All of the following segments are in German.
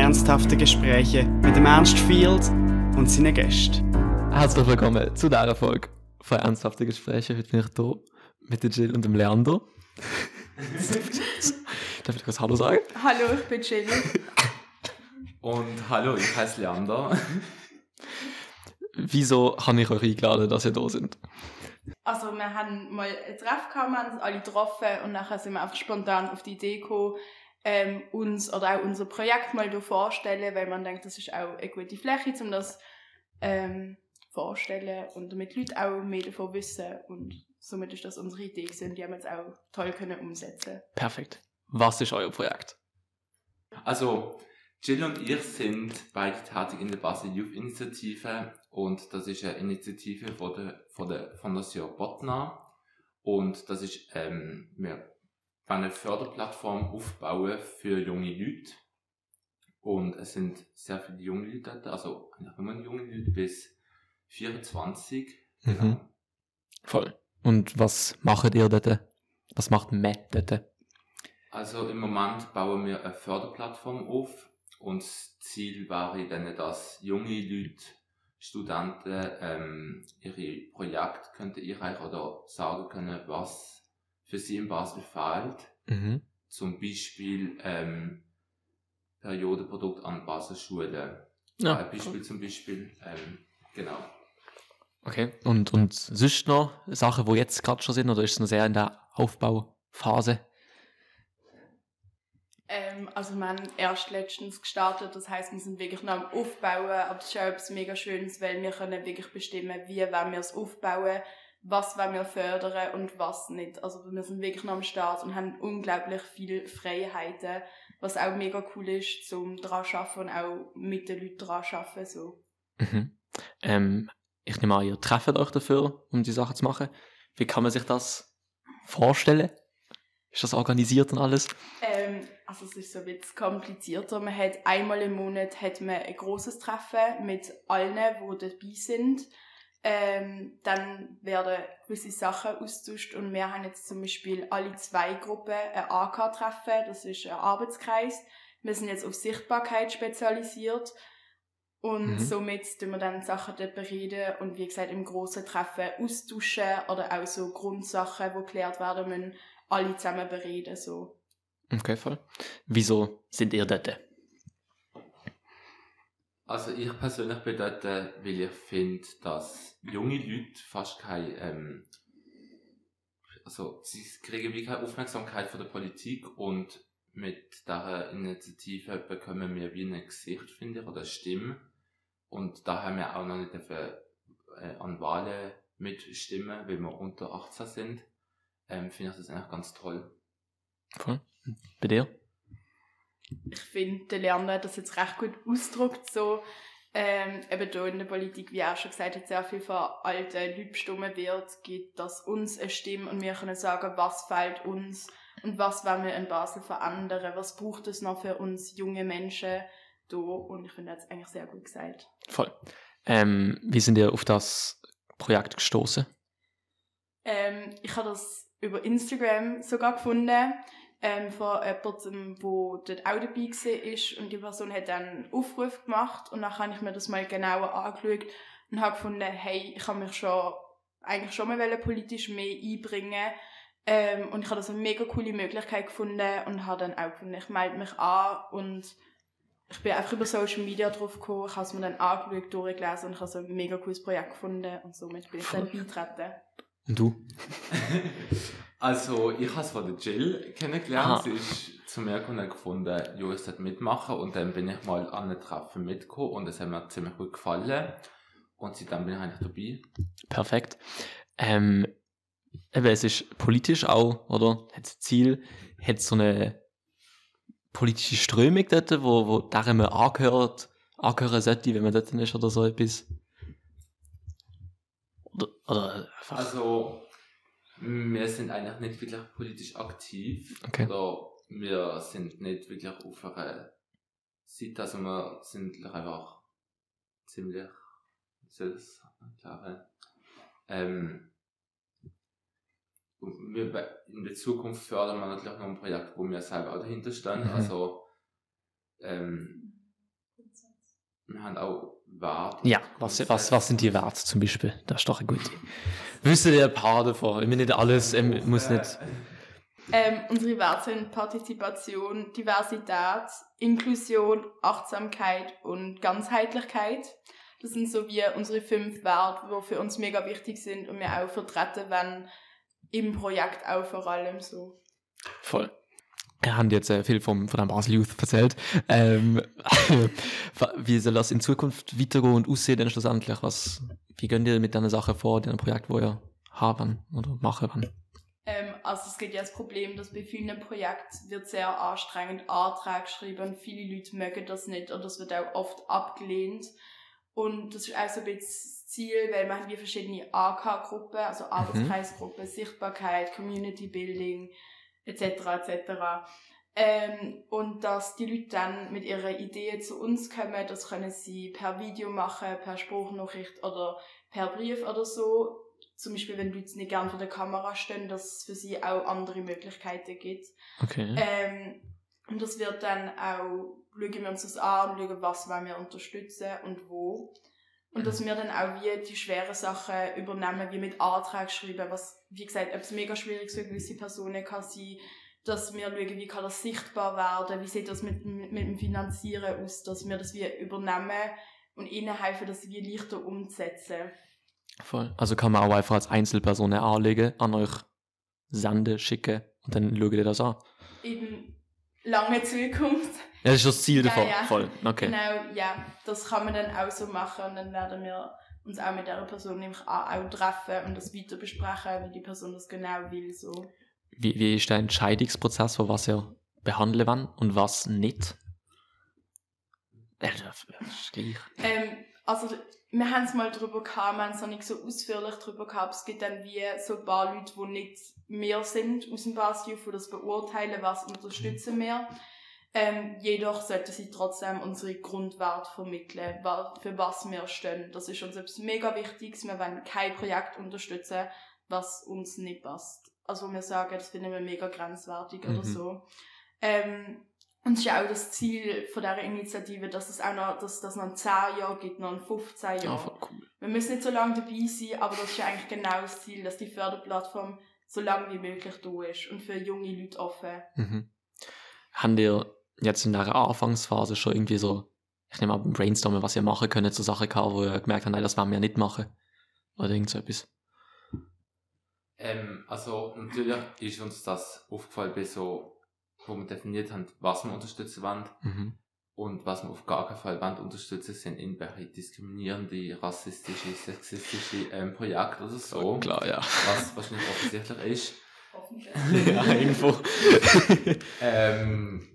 ernsthafte Gespräche mit dem Ernst Field und seinen Gästen. Herzlich willkommen zu dieser Folge von Ernsthafte Gespräche. Heute bin ich hier mit der Jill und dem Leander. Darf ich kurz Hallo sagen? Hallo, ich bin Jill. Und hallo, ich heiße Leander. Wieso habe ich euch eingeladen, dass ihr da sind? Also wir haben mal ein Treff gehabt, wir haben uns alle getroffen und nachher sind wir einfach spontan auf die Idee gekommen, ähm, uns oder auch unser Projekt mal hier vorstellen, weil man denkt, das ist auch eine gute Fläche, um das ähm, vorstellen und damit Leute auch mehr davon wissen und somit ist das unsere Idee die haben wir jetzt auch toll können umsetzen. Perfekt. Was ist euer Projekt? Also, Jill und ich sind beide tätig in der Basel Youth Initiative und das ist eine Initiative von der, von der Fondation Botna und das ist, ähm, wir wollen eine Förderplattform aufbauen für junge Leute und es sind sehr viele junge Leute dort, also nur junge Leute bis 24. Genau. Mhm. Voll. Und was macht ihr dort? Was macht man dort? Also im Moment bauen wir eine Förderplattform auf und das Ziel wäre dann, dass junge Leute, Studenten ähm, ihre Projekte könnten einreichen oder sagen können, was für sie in Basel fehlt. Mhm. Zum Beispiel ähm, Periodenprodukt an Baselschulen. Ja, Ein Beispiel zum Beispiel. Ähm, genau. Okay. Und, und sonst noch Sachen, die jetzt gerade schon sind, oder ist es noch sehr in der Aufbauphase? Ähm, also wir haben erst letztens gestartet, das heißt, wir sind wirklich noch am Aufbauen, aber das ist auch etwas mega Schönes, weil wir können wirklich bestimmen, wie wollen wir es aufbauen, was wollen wir fördern und was nicht. Also wir sind wirklich noch am Start und haben unglaublich viele Freiheiten, was auch mega cool ist, zum dran arbeiten und auch mit den Leuten dran arbeiten. So. Mhm. Ähm, ich nehme an, ihr trefft euch dafür, um die Sachen zu machen. Wie kann man sich das vorstellen? Ist das organisiert und alles? Ähm, also es ist so ein bisschen komplizierter. Man hat einmal im Monat hat man ein großes Treffen mit allen, die dabei sind. Ähm, dann werden gewisse Sachen austauscht und wir haben jetzt zum Beispiel alle zwei Gruppen ein AK-Treffen, das ist ein Arbeitskreis. Wir sind jetzt auf Sichtbarkeit spezialisiert und Mhm. somit tun wir dann Sachen dort bereden und wie gesagt im grossen Treffen austauschen oder auch so Grundsachen, die geklärt werden müssen, alle zusammen bereden. So. Okay, voll. Wieso sind ihr dort? Also ich persönlich bin dort, äh, weil ich finde, dass junge Leute fast keine, ähm, also sie kriegen wie keine Aufmerksamkeit von der Politik und mit dieser Initiative bekommen wir wie ein Gesicht, finde ich, oder eine Stimme. Und da haben wir auch noch nicht dafür, äh, an Wahlen mitstimmen, weil wir unter 18 sind. Ähm, finde ich das eigentlich ganz toll. Voll. Bei dir? Ich finde, der Lerner hat das jetzt recht gut ausgedrückt, so, ähm, eben da in der Politik, wie er auch schon gesagt hat, sehr viel von alten Leuten bestimmt wird, gibt das uns eine Stimme und wir können sagen, was fehlt uns und was wollen wir in Basel verändern, was braucht es noch für uns junge Menschen da und ich finde, hat es eigentlich sehr gut gesagt. Voll. Ähm, wie sind ihr auf das Projekt gestoßen? Ähm, ich habe das über Instagram sogar gefunden, ähm, von jemandem, der dort auch dabei war. Und die Person hat dann einen Aufruf gemacht und dann habe ich mir das mal genauer angeschaut und habe gefunden, hey, ich habe mich schon eigentlich schon mal wollen, politisch mehr einbringen ähm, und ich habe das eine mega coole Möglichkeit gefunden und habe dann auch gefunden, ich melde mich an und ich bin einfach über Social Media drauf gekommen, ich habe es mir dann angeschaut, durchgelesen und ich habe so ein mega cooles Projekt gefunden und somit bin ich dann beitreten. Und du? Also, ich habe es von der Jill kennengelernt. Aha. Sie ist zu mir gekommen und hat gefunden, jo, ich sollte mitmachen. Und dann bin ich mal an einem Treffen mitgekommen und es hat mir ziemlich gut gefallen. Und seitdem bin ich eigentlich dabei. Perfekt. Ähm, eben, es ist politisch auch, oder? Hat das Ziel, hat so eine politische Strömung dort, wo, wo der man angehört, angehören sollte, wenn man dort ist oder so etwas? Oder, oder einfach. Also, wir sind eigentlich nicht wirklich politisch aktiv. Okay. Oder wir sind nicht wirklich auf einer Seite. Also, wir sind einfach ziemlich, wie soll das? Ähm, wir, in der Zukunft fördern wir natürlich noch ein Projekt, wo wir selber auch dahinter stehen. Mhm. Also, ähm, wir haben auch Werte. Ja, was, was, was sind die Werte zum Beispiel? Das ist doch eine gute. Wissen ihr ein paar davon? Ich meine nicht alles, ähm, muss nicht. Ähm, unsere Werte sind Partizipation, Diversität, Inklusion, Achtsamkeit und Ganzheitlichkeit. Das sind so wie unsere fünf Werte, die für uns mega wichtig sind und wir auch vertreten werden im Projekt auch vor allem so. Voll. Wir haben jetzt äh, viel vom, von dem Basel Youth erzählt. Ähm, wie soll das in Zukunft weitergehen und aussehen denn schlussendlich? Was, wie gehen ihr mit diesen Sachen vor, den Projekt, wo ihr haben oder machen wollt? Ähm, also es gibt ja das Problem, dass bei vielen Projekten wird sehr anstrengend Anträge geschrieben viele Leute mögen das nicht und das wird auch oft abgelehnt. Und das ist auch so ein bisschen das Ziel, weil wir haben wie verschiedene AK-Gruppen, also Arbeitskreisgruppen, Sichtbarkeit, Community Building etc. etc. Ähm, und dass die Leute dann mit ihren Ideen zu uns kommen, das können sie per Video machen, per Spruchnachricht oder per Brief oder so. Zum Beispiel, wenn Leute nicht gerne vor der Kamera stehen, dass es für sie auch andere Möglichkeiten gibt. Okay. Ähm, und das wird dann auch, schauen wir uns das an und schauen, was wollen wir unterstützen und wo. Und dass wir dann auch wie die schweren Sachen übernehmen, wie mit Anträgen schreiben, was, wie gesagt, etwas mega schwierig für gewisse Personen kann sein, dass wir schauen, wie kann das sichtbar werden, wie sieht das mit, mit, mit dem Finanzieren aus, dass wir das wie übernehmen und ihnen helfen, das wie leichter umzusetzen. Voll. Also kann man auch einfach als Einzelperson anlegen, an euch senden, schicken und dann schaut ihr das an. In lange Zukunft. Ja, das ist das Ziel Ja, davon. ja. Voll. Okay. Genau, ja, das kann man dann auch so machen und dann werden wir uns auch mit dieser Person nämlich auch treffen und das weiter besprechen, wie die Person das genau will. So. Wie, wie ist der Entscheidungsprozess, von was ihr behandeln wollt und was nicht? Ja, das ist gleich. Ähm, also, wir haben es mal drüber gehabt, wir haben es noch nicht so ausführlich drüber gehabt. Es gibt dann wie so ein paar Leute, die nicht mehr sind aus dem Basjuf, die das beurteilen, was unterstützen wir. Ähm, jedoch sollten sie trotzdem unsere Grundwerte vermitteln, für was wir stehen. Das ist uns etwas mega Wichtiges. Wir wollen kein Projekt unterstützen, was uns nicht passt. Also wo wir sagen, das finden wir mega grenzwertig oder Mhm. so. Ähm, und es ist ja auch das Ziel von dieser Initiative, dass es auch noch, dass das noch ein 10 Jahre gibt, noch ein 15 Ja, Jahre. voll cool. Wir müssen nicht so lange dabei sein, aber das ist ja eigentlich genau das Ziel, dass die Förderplattform so lange wie möglich da ist und für junge Leute offen. Mhm. Habt ihr jetzt in der Anfangsphase schon irgendwie so, ich nehme mal beim Brainstormen, was ihr machen könnt, so Sachen gehabt, wo ihr gemerkt habt, nein, das wollen wir nicht machen? Oder irgend so etwas? Ähm, also natürlich ist uns das aufgefallen bei so, wo wir definiert haben, was wir unterstützen wollen Mhm. und was wir auf gar keinen Fall wollen unterstützen, sind irgendwelche diskriminierende, rassistische, sexistische ähm, Projekte oder so. Klar, ja. Was wahrscheinlich offensichtlich ist. Hoffentlich. ja, Info. Ähm,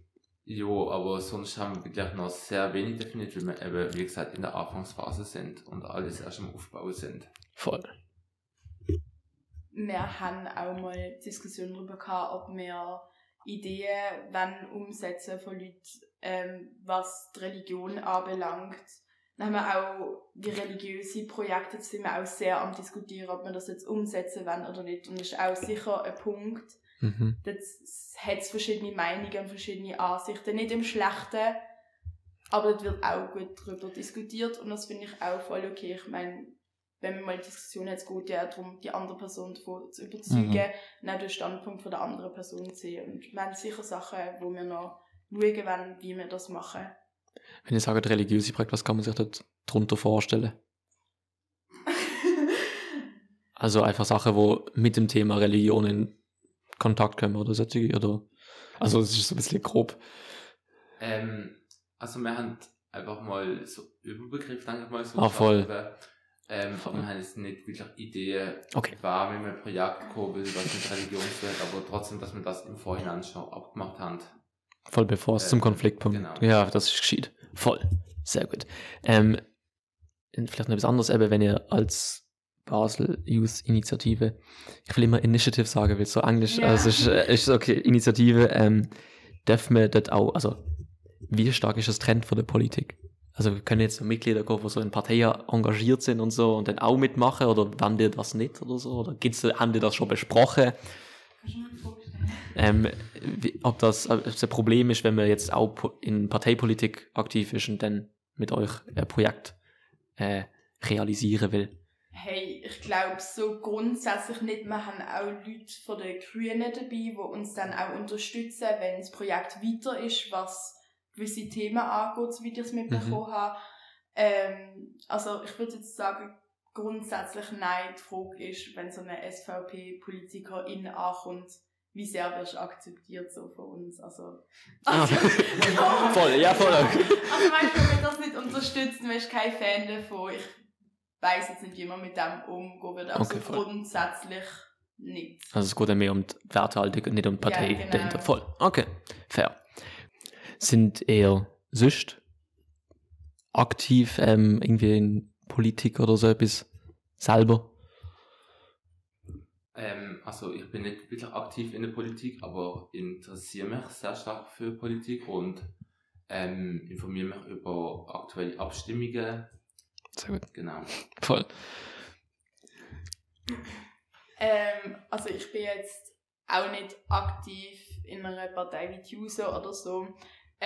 jo, aber sonst haben wir wirklich noch sehr wenig definiert, weil wir eben, wie gesagt, in der Anfangsphase sind und alles erst im Aufbau sind. Voll. Wir haben auch mal Diskussionen darüber gehabt, ob wir Ideen wollen umsetzen von Leuten, ähm, was die Religion anbelangt. Dann haben wir auch die religiöse Projekte, sind wir auch sehr am diskutieren, ob wir das jetzt umsetzen wollen oder nicht. Und das ist auch sicher ein Punkt, Mhm. Dort hat es verschiedene Meinungen und verschiedene Ansichten. Nicht im Schlechten, aber dort wird auch gut darüber diskutiert und das finde ich auch voll okay. Ich meine, wenn man mal eine Diskussion es geht ja auch darum, die andere Person davon zu überzeugen Mhm. und auch den Standpunkt von der anderen Person zu sehen. Und wir haben sicher Sachen, wo wir noch schauen wollen, wie wir das machen. Wenn ihr sagt religiöse Projekt, was kann man sich dort drunter vorstellen? Also einfach Sachen, wo mit dem Thema Religion in Kontakt kommen oder solche, oder? Also es ist so ein bisschen grob. Ähm, also wir haben einfach mal so Überbegriff, denke ich mal, so Ah, voll. geschaffen. Ähm, Voll. Wir haben jetzt nicht wirklich Ideen, Okay. war mit einem Projekt gekommen will, was mit Religion zu tun hat, aber trotzdem, dass wir das im Vorhinein schon abgemacht haben. Voll bevor es Äh, zum Konfliktpunkt. genau. Ja, das ist geschieht. Voll. Sehr gut. Ähm, vielleicht noch etwas anderes, eben wenn ihr als Basel Youth Initiative, ich will immer Initiative sagen, weil es so Englisch, Ja. also es ist, äh, ist okay, Initiative, ähm, dürfen wir das auch, also wie stark ist das Trend von der Politik? Also können jetzt Mitglieder kommen, die so in Parteien engagiert sind und so und dann auch mitmachen oder wann dir das nicht oder so? Oder gibt's, haben die das schon besprochen? Ähm, wie, ob das ob es ein Problem ist, wenn man jetzt auch in Parteipolitik aktiv ist und dann mit euch ein Projekt äh, realisieren will? Hey, ich glaube so grundsätzlich nicht. Wir haben auch Leute von den Grünen dabei, die uns dann auch unterstützen, wenn das Projekt weiter ist, was gewisse Themen angeht, wie ich es mitbekommen Mhm. habe. Ähm, also ich würde jetzt sagen, grundsätzlich nein. Die Frage ist, wenn so eine SVP-Politikerin ankommt, wie sehr wirst du akzeptiert so von uns? Also, Ah, also, voll, ja, voll. Also du, wenn wir das nicht unterstützen, dann bist du kein Fan davon. Ich weiss jetzt nicht, wie man mit dem umgehen wird, aber Okay, so grundsätzlich nicht. Also es geht mehr um die Werthaltung und nicht um die Partei Ja, genau. dahinter. Voll. Okay, fair. Sind eher sonst aktiv ähm, irgendwie in Politik oder so etwas selber? Ähm, also ich bin nicht wirklich aktiv in der Politik, aber interessiere mich sehr stark für Politik und ähm, informiere mich über aktuelle Abstimmungen. Sehr gut. Genau. Voll. Ähm, also ich bin jetzt auch nicht aktiv in einer Partei wie die JUSO oder so,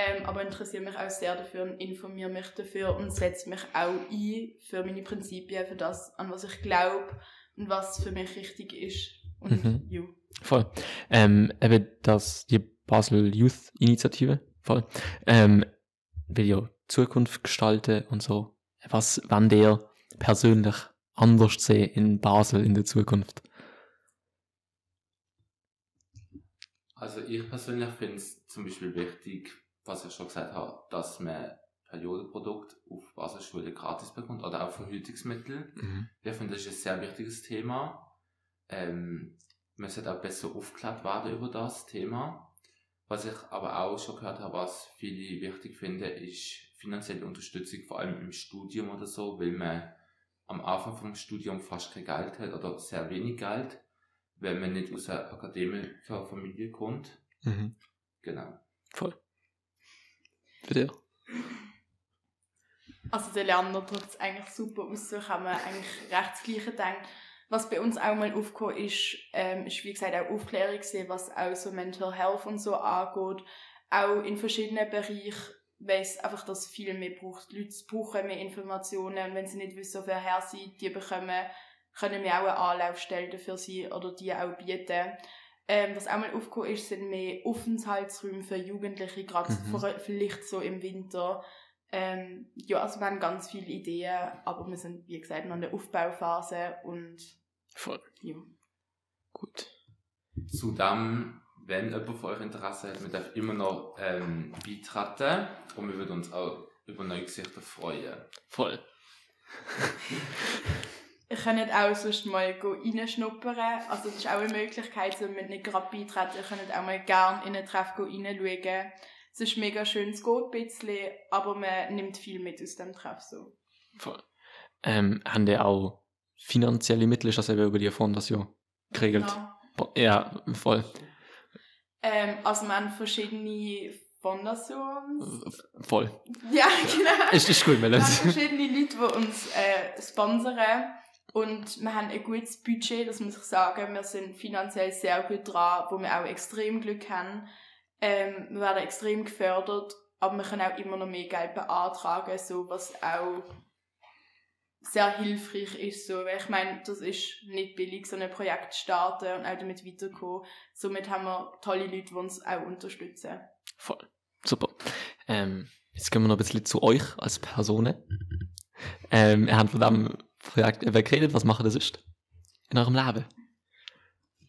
ähm, aber interessiere mich auch sehr dafür und informiere mich dafür und setze mich auch ein für meine Prinzipien, für das, an was ich glaube und was für mich richtig ist. Und Mhm. ja. Voll. Ähm, eben das, die Basel Youth Initiative, voll, ähm, will ja Zukunft gestalten und so. Was wann der persönlich anders sehen in Basel in der Zukunft? Also ich persönlich finde es zum Beispiel wichtig, was ich schon gesagt habe, dass man Periodenprodukt auf Basisschule gratis bekommt oder auch Verhütungsmittel. Ich finde, das ist ein sehr wichtiges Thema. Ähm, man sollte auch besser aufgeklärt werden über das Thema. Was ich aber auch schon gehört habe, was viele wichtig finden, ist finanzielle Unterstützung, vor allem im Studium oder so, weil man am Anfang vom Studium fast kein Geld hat oder sehr wenig Geld, wenn man nicht aus einer Akademikerfamilie kommt. Mhm. Genau. Voll. Dich? Also der Leander drückt es eigentlich super aus, so kann man eigentlich recht das Gleiche denken. Was bei uns auch mal aufgekommen ist, ähm, ist wie gesagt auch Aufklärung gewesen, was auch so Mental Health und so angeht. Auch in verschiedenen Bereichen weiss einfach, dass es viel mehr braucht. Die Leute brauchen mehr Informationen und wenn sie nicht wissen, woher sie die bekommen, können wir auch eine Anlaufstelle für sie oder die auch bieten. Ähm, was auch mal aufgekommen ist, sind mehr Aufenthaltsräume für Jugendliche, gerade Mhm. vor- vielleicht so im Winter. Ähm, ja, also wir haben ganz viele Ideen, aber wir sind, wie gesagt, noch in der Aufbauphase und Voll. ja. Gut. Zudem, wenn jemand von euch Interesse hat, wir dürfen immer noch ähm, beitreten und wir würden uns auch über neue Gesichter freuen. Voll. Ihr könnt auch sonst mal reinschnuppern. Also das ist auch eine Möglichkeit, so mit nicht gerade beitreten. Ihr könnt auch mal gerne in einen Treff reinschauen. Es ist mega schön, es geht ein bisschen, aber man nimmt viel mit aus dem Treff. So. Voll. Ähm, haben die auch finanzielle Mittel, ist das eben über die Fondation geregelt? Genau. Ja, voll. Ähm, also wir haben verschiedene Fondations. Voll. Ja, genau. Ist, ist gut, Wir haben verschiedene Leute, die uns äh, sponsern. Und wir haben ein gutes Budget, das muss ich sagen. Wir sind finanziell sehr gut dran, wo wir auch extrem Glück haben. Ähm, wir werden extrem gefördert, aber wir können auch immer noch mehr Geld beantragen, so, was auch sehr hilfreich ist. So. Weil ich meine, das ist nicht billig, so ein Projekt zu starten und auch damit weiterzukommen. Somit haben wir tolle Leute, die uns auch unterstützen. Voll. Super. Ähm, jetzt gehen wir noch ein bisschen zu euch als Personen. Ähm, ihr habt von diesem Projekt eben geredet. Was macht ihr sonst in eurem Leben?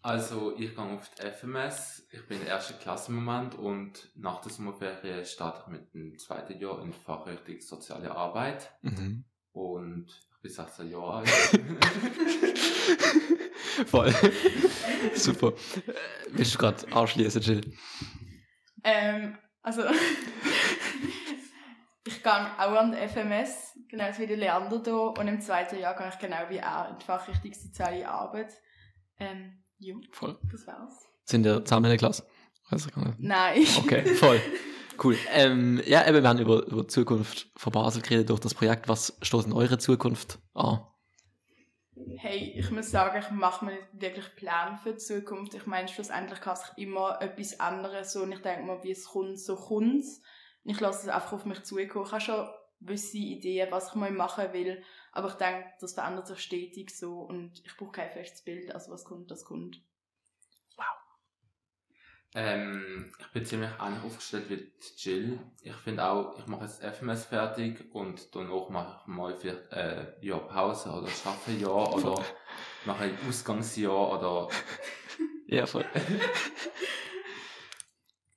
Also, ich gehe auf die FMS, ich bin in der ersten Klasse im Moment und nach der Sommerferien starte ich mit dem zweiten Jahr in Fachrichtung Soziale Arbeit Mhm. und ich bin 16 Jahre alt. Voll. Super. Äh, Willst du gerade anschließen, Jill? Ähm, also, ich gehe auch an die FMS, genau wie der Leander hier. Und im zweiten Jahr gehe ich genau wie er in die Fachrichtung Soziale Arbeit. Ähm, ja, Voll. das war's. Sind ihr zusammen in der Klasse? Weiß ich gar nicht. Nein. Okay, voll. Cool. Ähm, ja, eben, wir haben über, über die Zukunft von Basel geredet durch das Projekt. Was steht in eurer Zukunft an? Hey, ich muss sagen, ich mache mir nicht wirklich Pläne für die Zukunft. Ich meine, schlussendlich kann sich immer etwas ändern. So, und ich denke mal, wie es kommt, so kommt es. Ich lasse es einfach auf mich zukommen. Ich habe schon gewisse Ideen, was ich mal machen will. Aber ich denke, das verändert sich stetig so und ich brauche kein festes Bild. Also was kommt, das kommt. Ähm, ich bin ziemlich ähnlich aufgestellt wie Jill. Ich finde auch, ich mache jetzt FMS fertig und danach mache ich mal vielleicht äh, ein Jahr Pause oder schaffe ein Jahr oder mache ein Ausgangsjahr oder Ja, voll.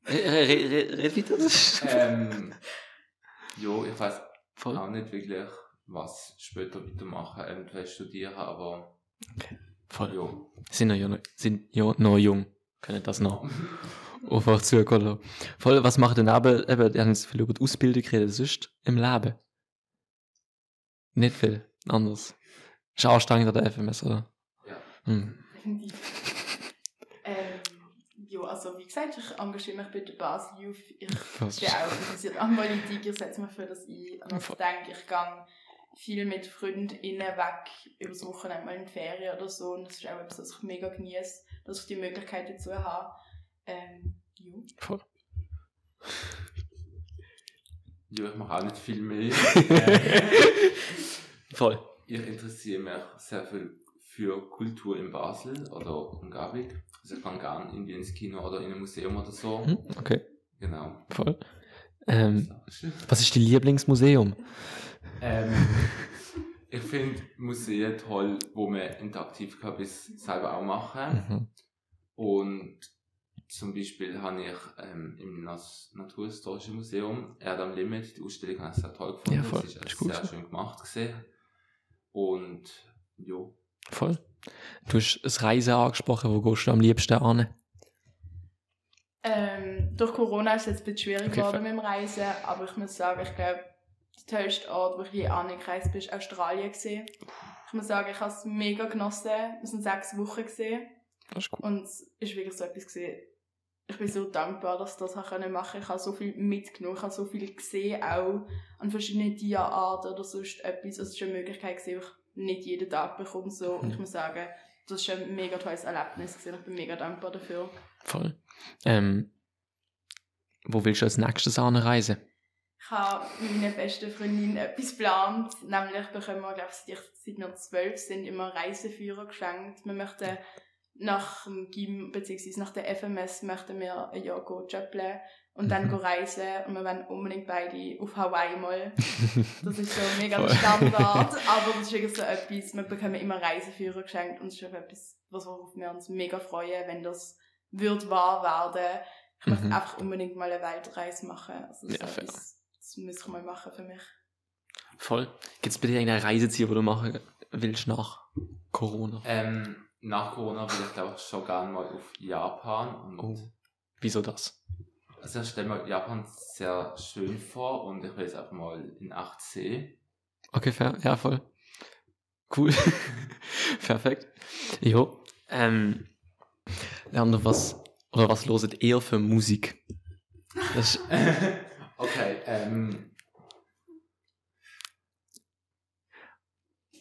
Red, weiter. Ähm, ja, ich weiß voll. auch nicht wirklich, was später weitermachen, eventuell studieren, aber voll. ja. Sind ja, noch- sind ja noch jung. Können das noch einfach zugehen. Voll, was macht denn aber, eben, ihr habt jetzt viel über die Ausbildung geredet, sonst im Leben? Nicht viel, anders. Ist anstrengend an der FMS, oder? Ja. Hm. Ja, also wie gesagt, ich engagiere mich bei der Basel Youth. Ich Was? bin auch interessiert an Politik, ich setze mich für das ein. Und ich denke, ich gehe viel mit FreundInnen weg, übers Wochenende mal in die Ferien oder so. Und das ist auch etwas, was ich mega genieße, dass ich die Möglichkeit dazu habe. Ähm, ja. Voll. Ja, ich mache auch nicht viel mehr. Voll. ich interessiere mich sehr viel für Kultur in Basel oder Umgebung. Also ich gehe gerne irgendwie ins Kino oder in ein Museum oder so. Hm, okay, Genau. voll. Ähm, was ist dein Lieblingsmuseum? Ähm, ich finde Museen toll, wo man interaktiv kann, bis selber auch machen. Mhm. Und zum Beispiel habe ich ähm, im Naturhistorischen Museum Erde am Limit, die Ausstellung habe ich sehr toll gefunden. Ja, voll. Es ist, Ist sehr schön gemacht gesehen. Und ja, Voll. Du hast das Reisen angesprochen, wo gehst du am liebsten an? Ähm, durch Corona ist es jetzt ein bisschen schwierig geworden mit dem Reisen, aber ich muss sagen, ich glaube, der tollste Ort, wo ich je angereist bin, ist Australien gesehen. Ich muss sagen, ich habe es mega genossen. Wir sind sechs Wochen gesehen Das ist gut. und es ist wirklich so etwas gesehen. Ich bin so dankbar, dass ich das machen. Ich habe so viel mitgenommen, ich habe so viel gesehen, auch an verschiedenen Tierarten oder sonst etwas. Es ist eine Möglichkeit die ich nicht jeden Tag bekomme. So. Und ich muss sagen, das ist ein mega tolles Erlebnis gewesen. Ich bin mega dankbar dafür. Voll. Ähm, wo willst du als nächstes anreisen? Ich habe mit meiner besten Freundin etwas geplant. Nämlich bekommen wir, glaube ich, seit, seit wir zwölf sind, immer Reiseführer geschenkt. Wir möchten nach dem GIM bzw. nach der FMS möchten wir ein Jahr gehen und dann Mhm. reisen. Und wir wollen unbedingt beide auf Hawaii mal. Das ist so mega der. Standard. aber das ist wirklich so etwas, wir bekommen immer Reiseführer geschenkt und das ist einfach etwas, was worauf wir uns mega freuen, wenn das wird wahr werden. Ich möchte Mhm. einfach unbedingt mal eine Weltreise machen. Also das, Ja, ist fair. etwas, das muss ich mal machen für mich. Voll. Gibt es bei dir irgendeine Reiseziel, wo du machen willst nach Corona? ähm, nach Corona will ich glaube ich schon gerne mal auf Japan. Und Oh. Wieso das? Also ich stelle mir Japan sehr schön vor und ich will es einfach mal in 8 sehen. Okay, fair. Ja, voll. Cool. Perfekt. Jo. Ähm, Leander, was, oder was loset ihr für Musik? Ist, okay, ähm.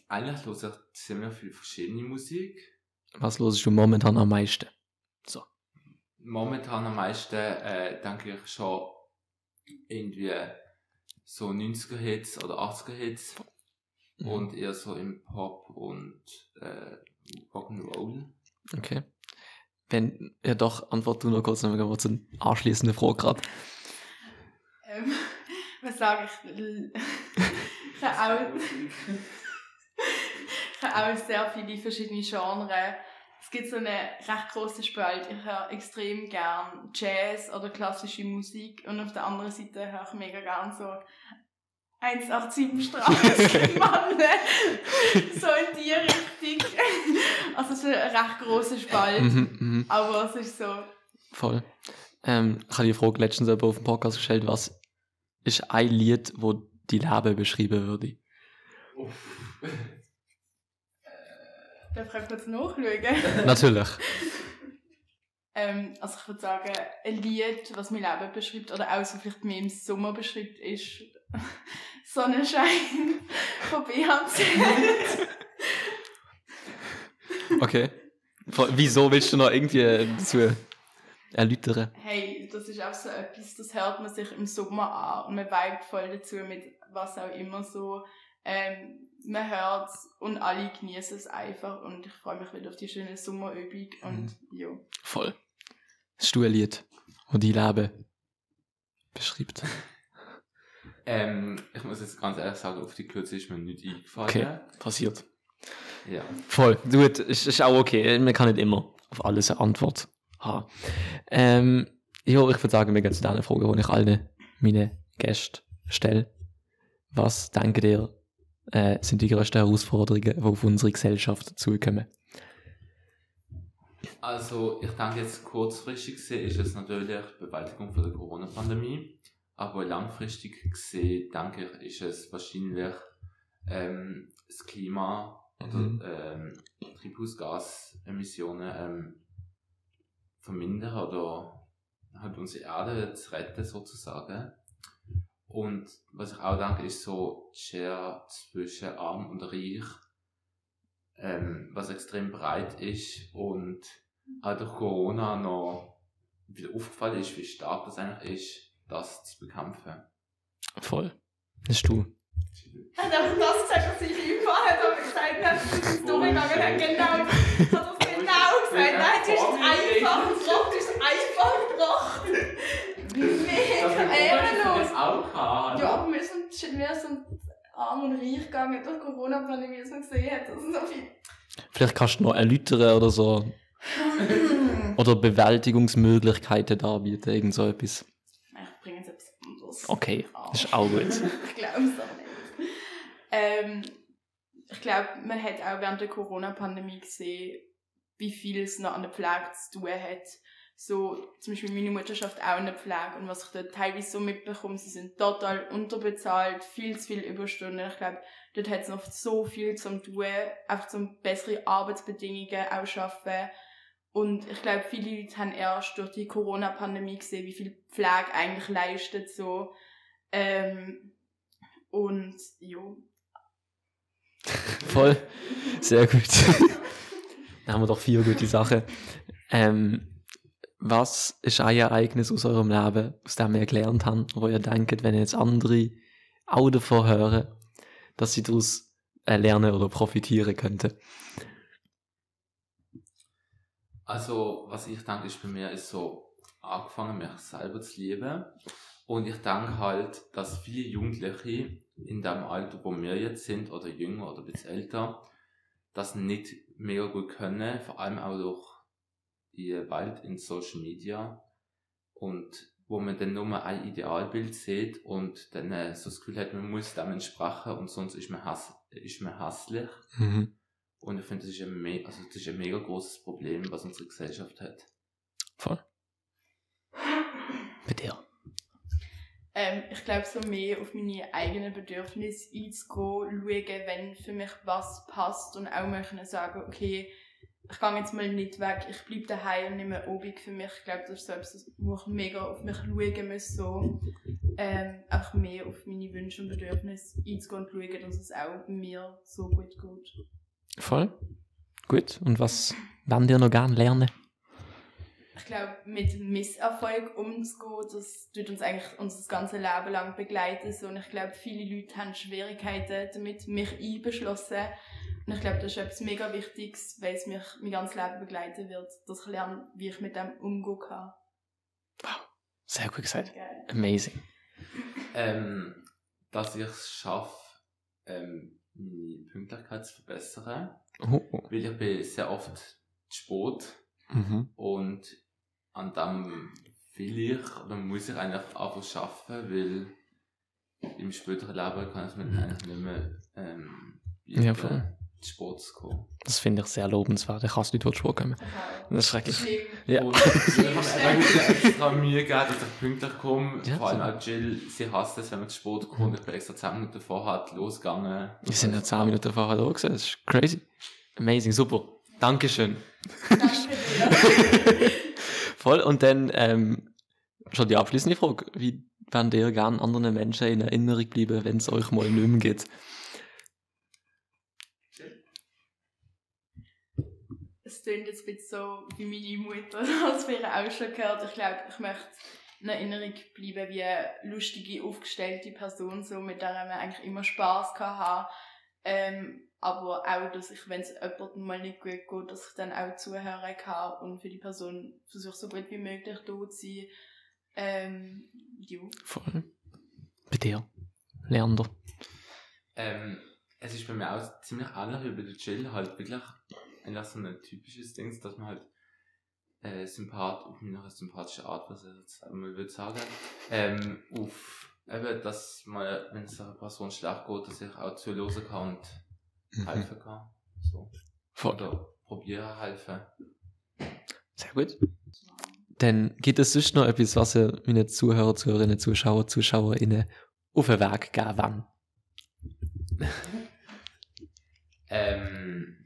Eigentlich ich ziemlich viel verschiedene Musik. was losest du momentan am meisten? Momentan am meisten äh, denke ich schon irgendwie so 90er Hits oder 80er Hits Mhm. und eher so im Pop und äh, Rock'n'Roll. Okay. Wenn, ja doch, antwort du noch kurz, dann gehen wir zur anschließenden Frage gerade. Ähm, was sage ich? ich habe auch, ich habe auch sehr viele verschiedene Genres. Es gibt so eine recht große Spalte. Ich höre extrem gern Jazz oder klassische Musik und auf der anderen Seite höre ich mega gern so 187 Straße, Mann. so in die Richtung. Also es ist eine recht große Spalte, Mhm, mhm, aber es ist so voll. Ähm, ich habe die Frage letztens aber auf dem Podcast gestellt, was ist ein Lied, wo die Leben beschreiben würde? Darf ich kurz nachschauen? Natürlich. Ähm, also ich würde sagen, ein Lied, was mein Leben beschreibt, oder auch so vielleicht mehr im Sommer beschreibt, ist Sonnenschein von BHZ. Okay. Wieso willst du noch irgendwie dazu? erläutern? Hey, das ist auch so etwas, das hört man sich im Sommer an und man vibet voll dazu mit was auch immer so. Ähm, man hört es und alle genießen es einfach und ich freue mich wieder auf die schöne Sommerübung und ja. Voll. Hast du ein Lied, das dein Leben beschreibt? Ähm, ich muss jetzt ganz ehrlich sagen, auf die Kürze ist mir nicht eingefallen. Okay, passiert. Ja. Voll. Gut, ist, ist auch okay. Man kann nicht immer auf alles eine Antwort haben. Ähm, ja, ich würde sagen, wir gehen zu der Frage, die ich allen meinen Gästen stelle. Was denkt ihr, äh, sind die grössten Herausforderungen, die auf unsere Gesellschaft zukommen? Also, ich denke jetzt kurzfristig gesehen ist es natürlich die Bewältigung von der Corona-Pandemie. Aber langfristig gesehen, denke ich, ist es wahrscheinlich ähm, das Klima oder Mhm. ähm, Treibhausgasemissionen ähm, vermindern oder halt unsere Erde zu retten sozusagen. Und was ich auch denke, ist so die Schere zwischen arm und reich, ähm, was extrem breit ist und auch durch Corona noch wieder aufgefallen ist, wie stark das eigentlich ist, das zu bekämpfen. Voll. Das ist du. Er hat einfach das gesagt, was ich ihm vorher da gesagt habe. Das ist durchgegangen. Er hat genau, hat das genau gesagt. Nein, hast es einfach gebracht. Du hast es einfach gebracht. Mega ehrenlos. auch gehabt. Ja, aber wir sind, wir sind arm und reich gegangen durch Corona-Pandemie, wie man gesehen hat. Das ist so viel. Vielleicht kannst du noch erläutern oder so. Oder Bewältigungsmöglichkeiten darbieten, irgend so etwas. Ich bringe jetzt etwas anderes. Okay, das ist auch gut. ich glaube es aber nicht. Ähm, ich glaube, man hat auch während der Corona-Pandemie gesehen, wie viel es noch an der Pflege zu tun hat. So, zum Beispiel meine Mutter schafft auch in der Pflege und was ich dort teilweise so mitbekomme, sie sind total unterbezahlt, viel zu viel Überstunden. Ich glaube, dort hat es noch so viel zum tun, einfach zum bessere Arbeitsbedingungen auch schaffen. Und ich glaube, viele Leute haben erst durch die Corona-Pandemie gesehen, wie viel Pflege eigentlich leistet, so. Ähm, und, ja. Voll. Sehr gut. da haben wir doch vier gute Sachen. Ähm, was ist ein Ereignis aus eurem Leben, aus dem ihr gelernt habt, wo ihr denkt, wenn jetzt andere auch davon hören, dass sie daraus äh, lernen oder profitieren könnten? Also, was ich denke, ist bei mir, ist so angefangen, mich selber zu lieben. Und ich denke halt, dass viele Jugendliche in dem Alter, wo wir jetzt sind, oder jünger oder ein älter, das nicht mega gut können, vor allem auch durch die Welt in Social Media. Und wo man dann nur ein Idealbild sieht und dann äh, so das Gefühl hat, man muss dem entsprechen und sonst ist man, hass ist man hässlich. Mhm. Und ich finde, das ist ein, me also das ist ein mega großes Problem, was unsere Gesellschaft hat. Voll. Bei dir. Ähm, ich glaube, so mehr auf meine eigenen Bedürfnisse einzugehen, schauen, wenn für mich was passt und auch mal können sagen, okay, ich gehe jetzt mal nicht weg, ich bleibe daheim und nehme Obig für mich. Ich glaube, das ist so etwas, wo ich mega auf mich schauen muss, so, ähm, einfach mehr auf meine Wünsche und Bedürfnisse einzugehen und schauen, dass es auch mir so gut geht. Voll. Gut. Und was wollt ihr noch gerne lernen? Ich glaube, mit Misserfolg umzugehen, das tut uns eigentlich unser ganzes Leben lang begleiten. So. Und ich glaube, viele Leute haben Schwierigkeiten damit, mich einbeschlossen. Und ich glaube, das ist etwas mega Wichtiges, weil es mich mein ganzes Leben begleiten wird, dass ich lerne, wie ich mit dem umgehen kann. Sehr gut gesagt. Geil. Amazing. Ähm, dass ich es schaffe, ähm, meine Pünktlichkeit zu verbessern. Oh, oh. Weil ich bin sehr oft zu spät Mhm. und an dem will ich oder muss ich eigentlich einfach schaffen, weil im späteren Leben kann ich mir dann eigentlich nicht mehr ähm, Ja, voll. Zu spät zu kommen. Das finde ich sehr lobenswert. Ich hasse Leute, die zu spät kommen. Das ist schrecklich. Schlimm. Ja. Und ich habe extra Mühe gegeben, dass ich pünktlich komme. Ja, Vor allem so. auch Jill, sie hasst es, wenn man zu spät kommt. Ich bin extra 10 Minuten vorher losgegangen. Wir sind ja 10 Minuten vorher da gewesen. Das ist crazy. Amazing, super. Dankeschön. Danke. Voll. Und dann ähm, schon die abschließende Frage. Wie wollt ihr gerne anderen Menschen in Erinnerung bleiben, wenn es euch mal nicht mehr geht? Es klingt jetzt ein bisschen so wie meine Mutter das für auch schon gehört. Ich glaube, ich möchte in Erinnerung bleiben wie eine lustige, aufgestellte Person, so, mit der man eigentlich immer Spass haben ähm, aber auch, dass ich, wenn es jemandem mal nicht gut geht, dass ich dann auch zuhören kann und für die Person versuche, so gut wie möglich da zu sein. Ähm, ja. Voll. Bei dir. Leander. Ähm, es ist bei mir auch ziemlich ähnlich wie bei der Jill, halt wirklich eigentlich so ein typisches Ding, dass man halt äh, sympath auf eine sympathische Art, was ich jetzt einmal würde sagen, ähm, auf eben, dass man, wenn es einer Person schlecht geht, dass ich auch zuhören kann und Mhm. helfen kann. So. Voll. Oder probieren helfen. Sehr gut. Dann gibt es sonst noch etwas, was ihr meine Zuhörer, Zuhörerinnen, Zuschauer, ZuschauerInnen auf den Weg geben wollt? Ähm.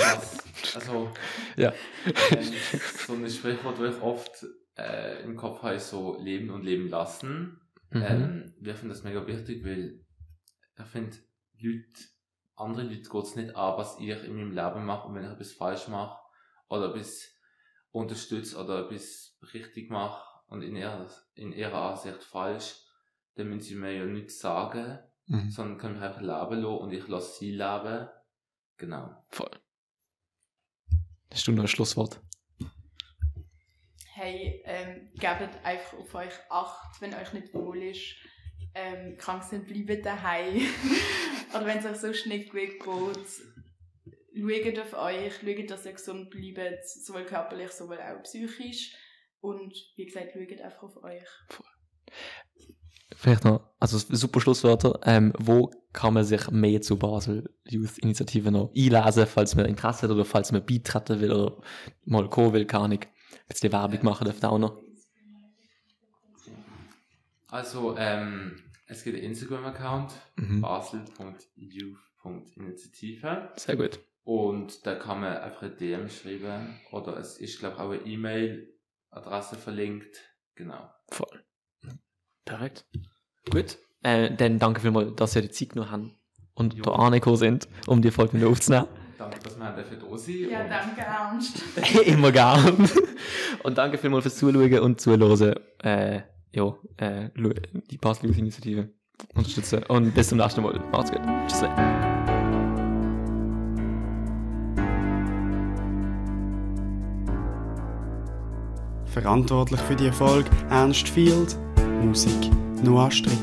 Was, also, Ja. ähm, so ein Sprichwort, das ich oft äh, im Kopf habe, so leben und leben lassen. Mhm. Ähm, wir finden das mega wichtig, weil ich finde, Leute, andere Leute geht es nicht an, was ich in meinem Leben mache und wenn ich etwas falsch mache oder etwas unterstütze oder etwas richtig mache und in ihrer, in ihrer Ansicht falsch, dann müssen sie mir ja nichts sagen, Mhm. sondern können mich einfach leben lassen und ich lasse sie leben. Genau. Voll. Hast du noch ein Schlusswort? hey, ähm, gebt einfach auf euch Acht, wenn euch nicht wohl ist. Ähm, krank sind, bleibt daheim. Oder wenn es euch sonst nicht gut geht, schaut auf euch, schaut, dass ihr gesund bleibt, sowohl körperlich, sowohl auch psychisch. Und wie gesagt, schaut einfach auf euch. Vielleicht noch, also super Schlusswörter. Ähm, wo kann man sich mehr zu Basel Youth Initiative noch einlesen, falls man Interesse hat oder falls man beitreten will oder mal kommen will, kann ich. Jetzt die Werbung machen dürfte auch noch. Also, ähm, es gibt einen Instagram-Account, Mhm. basel.youth.initiative. Sehr gut. Und da kann man einfach eine DM schreiben. Oder es ist, glaube ich, auch eine E-Mail-Adresse verlinkt. Genau. Voll. Perfekt. Gut. Äh, dann danke vielmals, dass ihr die Zeit noch haben und Jo. da angekommen sind, um die Folge mit aufzunehmen. Danke, dass wir dafür da sind. Ja, danke, Ernst. Immer gern. Und danke vielmals fürs Zuschauen und Zuhören. Äh, ja, äh, die Basel Youth Initiative unterstützen. Und bis zum nächsten Mal. Macht's gut. Tschüss. Verantwortlich für die Erfolg Ernst Field, Musik Noah Stritt.